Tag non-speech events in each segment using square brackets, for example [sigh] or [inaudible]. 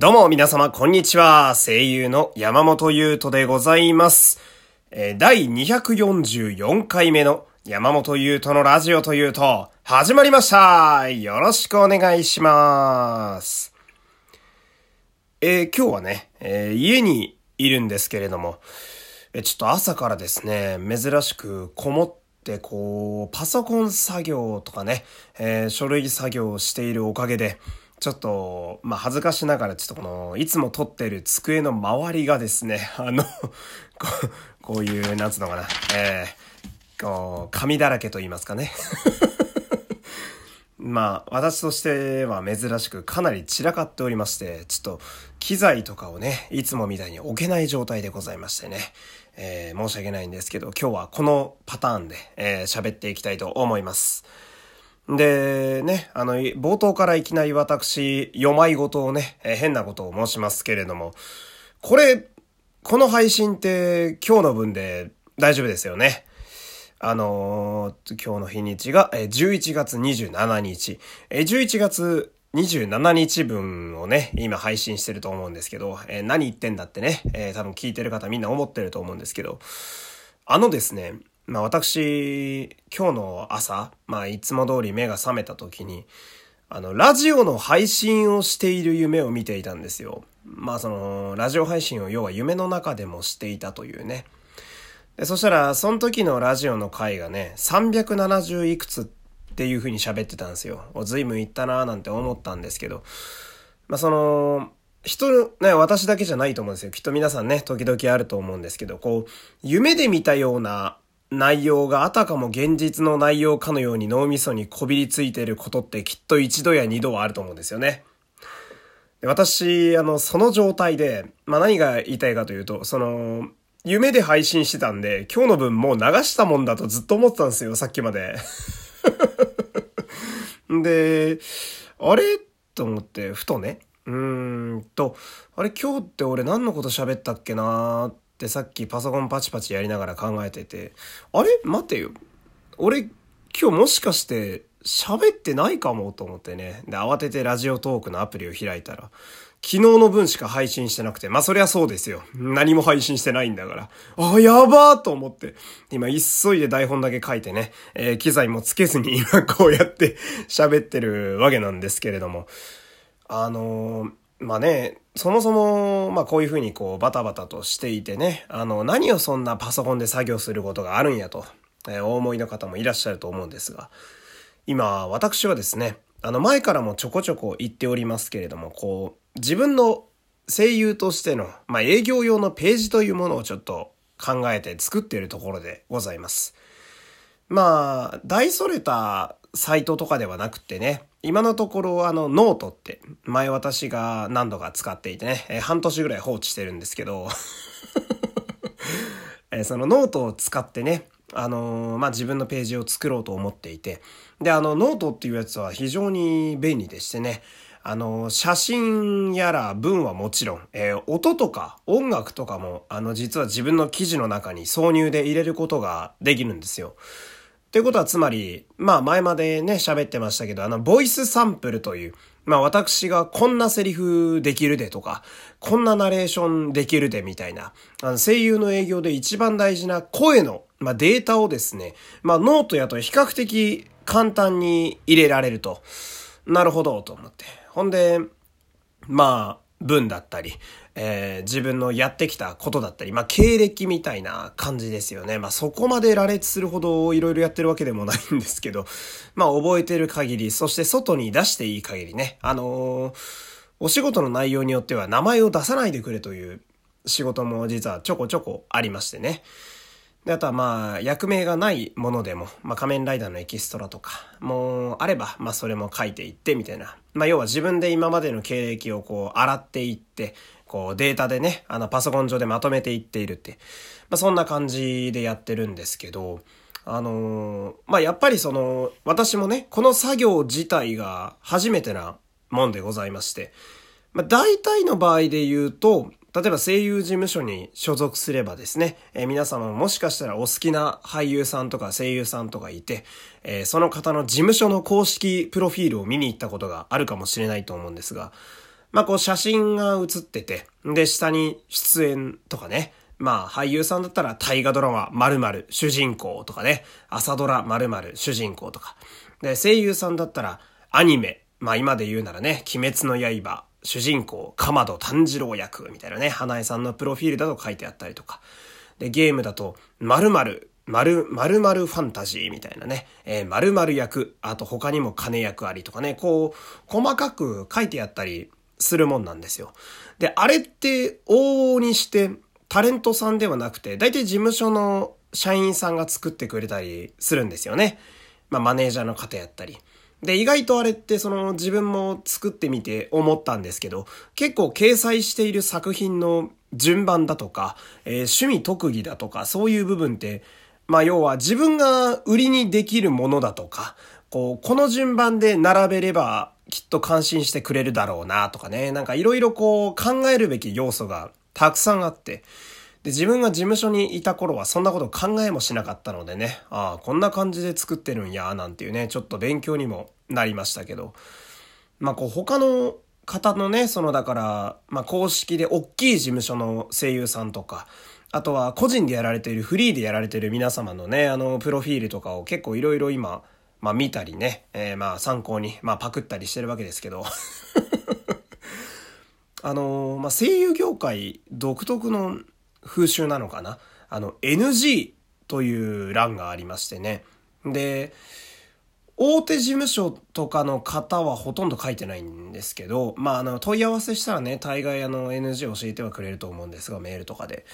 どうも皆様こんにちは。声優の山本優斗でございます。えー第244回目の山本優斗のラジオというと、始まりましたよろしくお願いします。えー今日はね、えー家にいるんですけれども、えちょっと朝からですね、珍しくこもってこう、パソコン作業とかね、え書類作業をしているおかげで、ちょっと、まあ、恥ずかしながら、ちょっとこの、いつも撮ってる机の周りがですね、[laughs] あの、こうこういう、なんつうのかな、えー、こう、紙だらけと言いますかね。[laughs] まあ、私としては珍しくかなり散らかっておりまして、ちょっと機材とかをね、いつもみたいに置けない状態でございましてね、えー申し訳ないんですけど、今日はこのパターンで、えー喋っていきたいと思います。で、ね、あの、冒頭からいきなり私、読まい事をね、え変なことを申しますけれども、これ、この配信って今日の分で大丈夫ですよね。あのー今日の日にちが、え11月27日。え11月27日分をね、今配信してると思うんですけど、えー何言ってんだってね、えー多分聞いてる方みんな思ってると思うんですけど、あのですね、まあ私、今日の朝、まあいつも通り目が覚めた時に、あの、ラジオの配信をしている夢を見ていたんですよ。まあその、ラジオ配信を要は夢の中でもしていたというね。でそしたら、その時のラジオの回がね、370いくつっていう風に喋ってたんですよ。お随分いったなーなんて思ったんですけど、まあその、人、ね、私だけじゃないと思うんですよ。きっと皆さんね、時々あると思うんですけど、こう、夢で見たような内容があたかも現実の内容かのように脳みそにこびりついていることってきっと一度や二度はあると思うんですよね。私、あの、その状態で、まあ、何が言いたいかというと、その、夢で配信してたんで、今日の分もう流したもんだとずっと思ってたんですよ、さっきまで。[laughs] で、あれ？と思って、ふとね、うーんと、あれ？今日って俺何のこと喋ったっけなーってさっきパソコンパチパチやりながら考えてて、あれ？待てよ。俺今日もしかして喋ってないかもと思ってね。で、慌ててラジオトークのアプリを開いたら、昨日の分しか配信してなくて、まあそりゃそうですよ。何も配信してないんだから。あ、やばーと思って。今急いで台本だけ書いてね、えー機材もつけずに今こうやって喋ってるわけなんですけれども。あのーまあね、そもそも、まあこういうふうにこうバタバタとしていてね、あの、何をそんなパソコンで作業することがあるんやと、えーお思いの方もいらっしゃると思うんですが、今、私はですね、あの前からもちょこちょこ言っておりますけれども、こう、自分の声優としての、まあ営業用のページというものをちょっと考えて作っているところでございます。まあ、大それたサイトとかではなくてね、今のところあのノートって前私が何度か使っていてね、えー半年ぐらい放置してるんですけど、[laughs] えーそのノートを使ってね、あのーまあ、自分のページを作ろうと思っていて、で、あの、ノートっていうやつは非常に便利でしてね、あの、写真やら文はもちろん、えー音とか音楽とかも、あの、実は自分の記事の中に挿入で入れることができるんですよ。っていうことはつまり、まあ前までね、喋ってましたけど、あの、ボイスサンプルという、まあ私がこんなセリフできるでとか、こんなナレーションできるでみたいな、あの声優の営業で一番大事な声の、まあデータをですね、まあノートやと比較的簡単に入れられると。なるほど、と思って。ほんで、まあ、文だったり、えー自分のやってきたことだったり、まあ、経歴みたいな感じですよね。まあ、そこまで羅列するほどいろいろやってるわけでもないんですけど、まあ、覚えてる限り、そして外に出していい限りね、あのーお仕事の内容によっては名前を出さないでくれという仕事も実はちょこちょこありましてね。で、あとはまあ、役名がないものでも、まあ仮面ライダーのエキストラとか、もうあれば、まあそれも書いていってみたいな。まあ要は自分で今までの経歴をこう洗っていって、こうデータでね、あのパソコン上でまとめていっているって。まあそんな感じでやってるんですけど、あのーまあやっぱりその、私もね、この作業自体が初めてなもんでございまして、まあ、大体の場合で言うと、例えば声優事務所に所属すればですね、えー皆様ももしかしたらお好きな俳優さんとか声優さんとかいて、えーその方の事務所の公式プロフィールを見に行ったことがあるかもしれないと思うんですが、まあこう写真が写ってて、で、下に出演とかね、まあ俳優さんだったら大河ドラマ〇〇主人公とかね、朝ドラ〇〇主人公とか。で、声優さんだったらアニメ、まあ今で言うならね、鬼滅の刃、主人公、かまど炭治郎役みたいなね、花江さんのプロフィールだと書いてあったりとか。で、ゲームだと、〇〇、〇、〇〇ファンタジーみたいなね、えー、〇〇役、あと他にも金役ありとかね、こう、細かく書いてあったりするもんなんですよ。で、あれって往々にしてタレントさんではなくて、大体事務所の社員さんが作ってくれたりするんですよね。まあ、マネージャーの方やったり。で、意外とあれってその自分も作ってみて思ったんですけど、結構掲載している作品の順番だとか、えー、趣味特技だとか、そういう部分って、まあ要は自分が売りにできるものだとか、こう、この順番で並べればきっと感心してくれるだろうなとかね、なんかいろいろこう考えるべき要素がたくさんあって、で、自分が事務所にいた頃はそんなこと考えもしなかったのでね、ああ、こんな感じで作ってるんや、なんていうね、ちょっと勉強にもなりましたけど、まあこう他の方のね、そのだから、まあ公式で大きい事務所の声優さんとか、あとは個人でやられている、フリーでやられている皆様のね、あの、プロフィールとかを結構いろいろ今、まあ見たりね、えー、まあ参考に、まあパクったりしてるわけですけど [laughs] あのまあ声優業界独特の風習なのかなあの、NG という欄がありましてね。で、大手事務所とかの方はほとんど書いてないんですけど、まあ、あの、問い合わせしたらね、大概あの、NG 教えてはくれると思うんですが、メールとかで。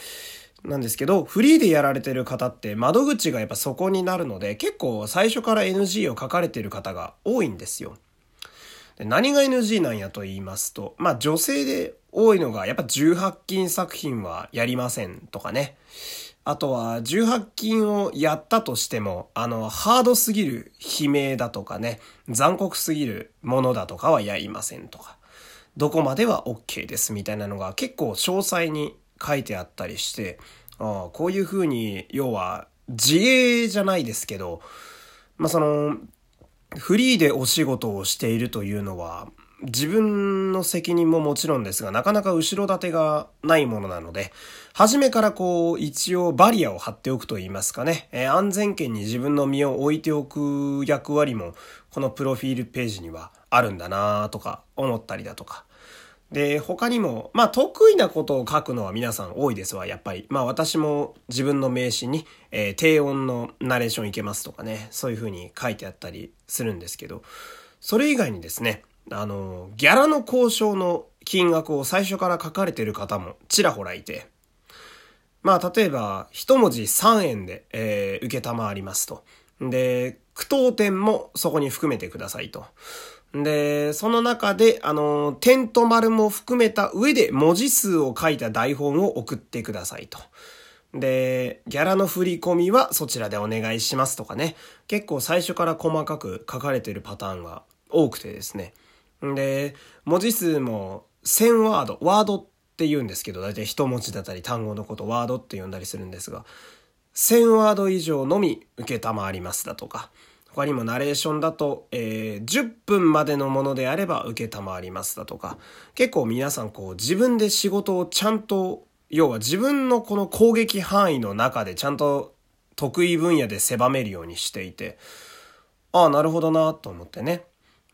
なんですけど、フリーでやられてる方って窓口がやっぱそこになるので、結構最初から NG を書かれてる方が多いんですよ。で何が NG なんやと言いますと、まあ女性で多いのが、やっぱ18禁作品はやりませんとかね。あとは、18禁をやったとしても、あの、ハードすぎる悲鳴だとかね、残酷すぎるものだとかはやりませんとか、どこまでは OK ですみたいなのが結構詳細に書いてあったりして、あこういう風に、要は、自営じゃないですけど、まあ、その、フリーでお仕事をしているというのは、自分の責任ももちろんですが、なかなか後ろ盾がないものなので、初めからこう、一応バリアを張っておくと言いますかね、えー、安全圏に自分の身を置いておく役割も、このプロフィールページにはあるんだなとか思ったりだとか。で、他にも、まあ得意なことを書くのは皆さん多いですわ、やっぱり。まあ私も自分の名刺に、えー、低音のナレーションいけますとかね、そういう風に書いてあったりするんですけど、それ以外にですね、あの、ギャラの交渉の金額を最初から書かれてる方もちらほらいて、まあ、例えば、一文字3円で、えー、受けたまわりますと。で、句読点もそこに含めてくださいと。で、その中で、あの、点と丸も含めた上で文字数を書いた台本を送ってくださいと。で、ギャラの振り込みはそちらでお願いしますとかね。結構最初から細かく書かれてるパターンが多くてですね。で、文字数も1000ワード、ワードって言うんですけど、だいたい一文字だったり単語のことワードって呼んだりするんですが、1000ワード以上のみ受けたまわりますだとか、他にもナレーションだと、えー、10分までのものであれば受けたまわりますだとか、結構皆さんこう自分で仕事をちゃんと、要は自分のこの攻撃範囲の中でちゃんと得意分野で狭めるようにしていて、ああ、なるほどなと思ってね。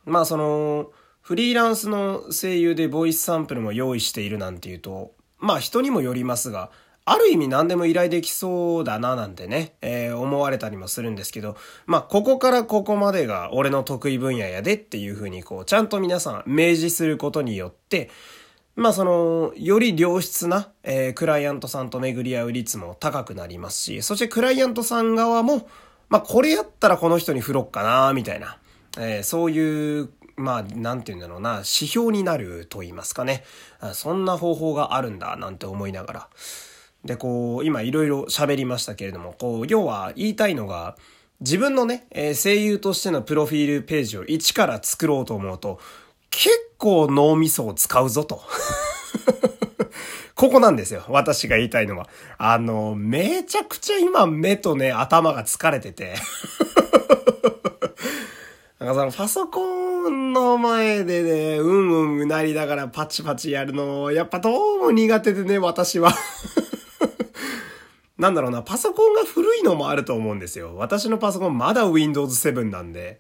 まあその、フリーランスの声優でボイスサンプルも用意しているなんていうと、まあ人にもよりますが、ある意味何でも依頼できそうだななんてね、えー、思われたりもするんですけど、まあここからここまでが俺の得意分野やでっていう風にこう、ちゃんと皆さん明示することによって、まあその、より良質な、えー、クライアントさんと巡り合う率も高くなりますし、そしてクライアントさん側も、まあこれやったらこの人に振ろっかな、みたいな、えー、そういうまあ、なんて言うんだろうな、指標になると言いますかね。そんな方法があるんだ、なんて思いながら。で、こう、今いろいろ喋りましたけれども、こう、要は言いたいのが、自分のね、えー、声優としてのプロフィールページを一から作ろうと思うと、結構脳みそを使うぞと。[laughs] ここなんですよ。私が言いたいのは。あの、めちゃくちゃ今目とね、頭が疲れてて [laughs] なんかそのパソコンの前でね、うんうんうなりながらパチパチやるの、やっぱどうも苦手でね、私は。なんだろうな、パソコンが古いのもあると思うんですよ。私のパソコンまだ Windows 7なんで。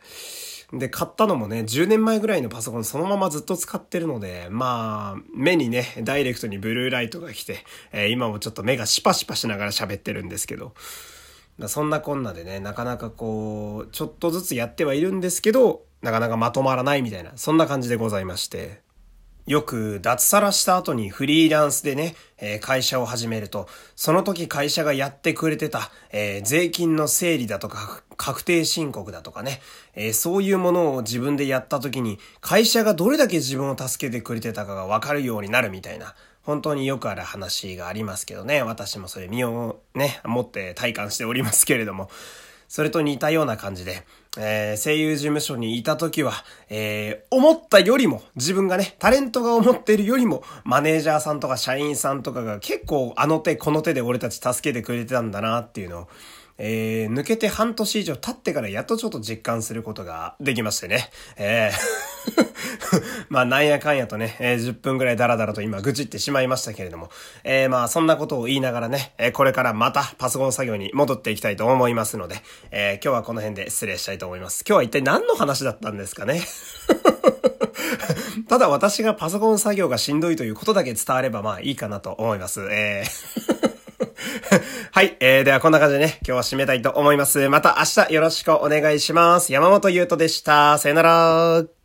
で、買ったのもね、10年前ぐらいのパソコンそのままずっと使ってるので、まあ、目にね、ダイレクトにブルーライトが来て、えー、今もちょっと目がシパシパしながら喋ってるんですけど、そんなこんなでね、なかなかこう、ちょっとずつやってはいるんですけど、なかなかまとまらないみたいな、そんな感じでございまして。よく脱サラした後にフリーランスでね、えー、会社を始めると、その時会社がやってくれてた、えー、税金の整理だとか、確定申告だとかね、えー、そういうものを自分でやった時に、会社がどれだけ自分を助けてくれてたかがわかるようになるみたいな、本当によくある話がありますけどね、私もそれ身をね、持って体感しておりますけれども、それと似たような感じで、えー、声優事務所にいた時は、えー、思ったよりも、自分がね、タレントが思っているよりも、マネージャーさんとか社員さんとかが結構あの手この手で俺たち助けてくれてたんだなっていうのを、えー、抜けて半年以上経ってからやっとちょっと実感することができましてね。えー [laughs] まあなんやかんやとね、えー、10分ぐらいダラダラと今愚痴ってしまいましたけれども、えー、まあそんなことを言いながらね、えー、これからまたパソコン作業に戻っていきたいと思いますので、えー、今日はこの辺で失礼したいと思います。今日は一体何の話だったんですかね？[laughs] ただ私がパソコン作業がしんどいということだけ伝わればまあいいかなと思います。えー [laughs] はい。えー、ではこんな感じでね、今日は締めたいと思います。また明日よろしくお願いします。山本優斗でした。さよなら。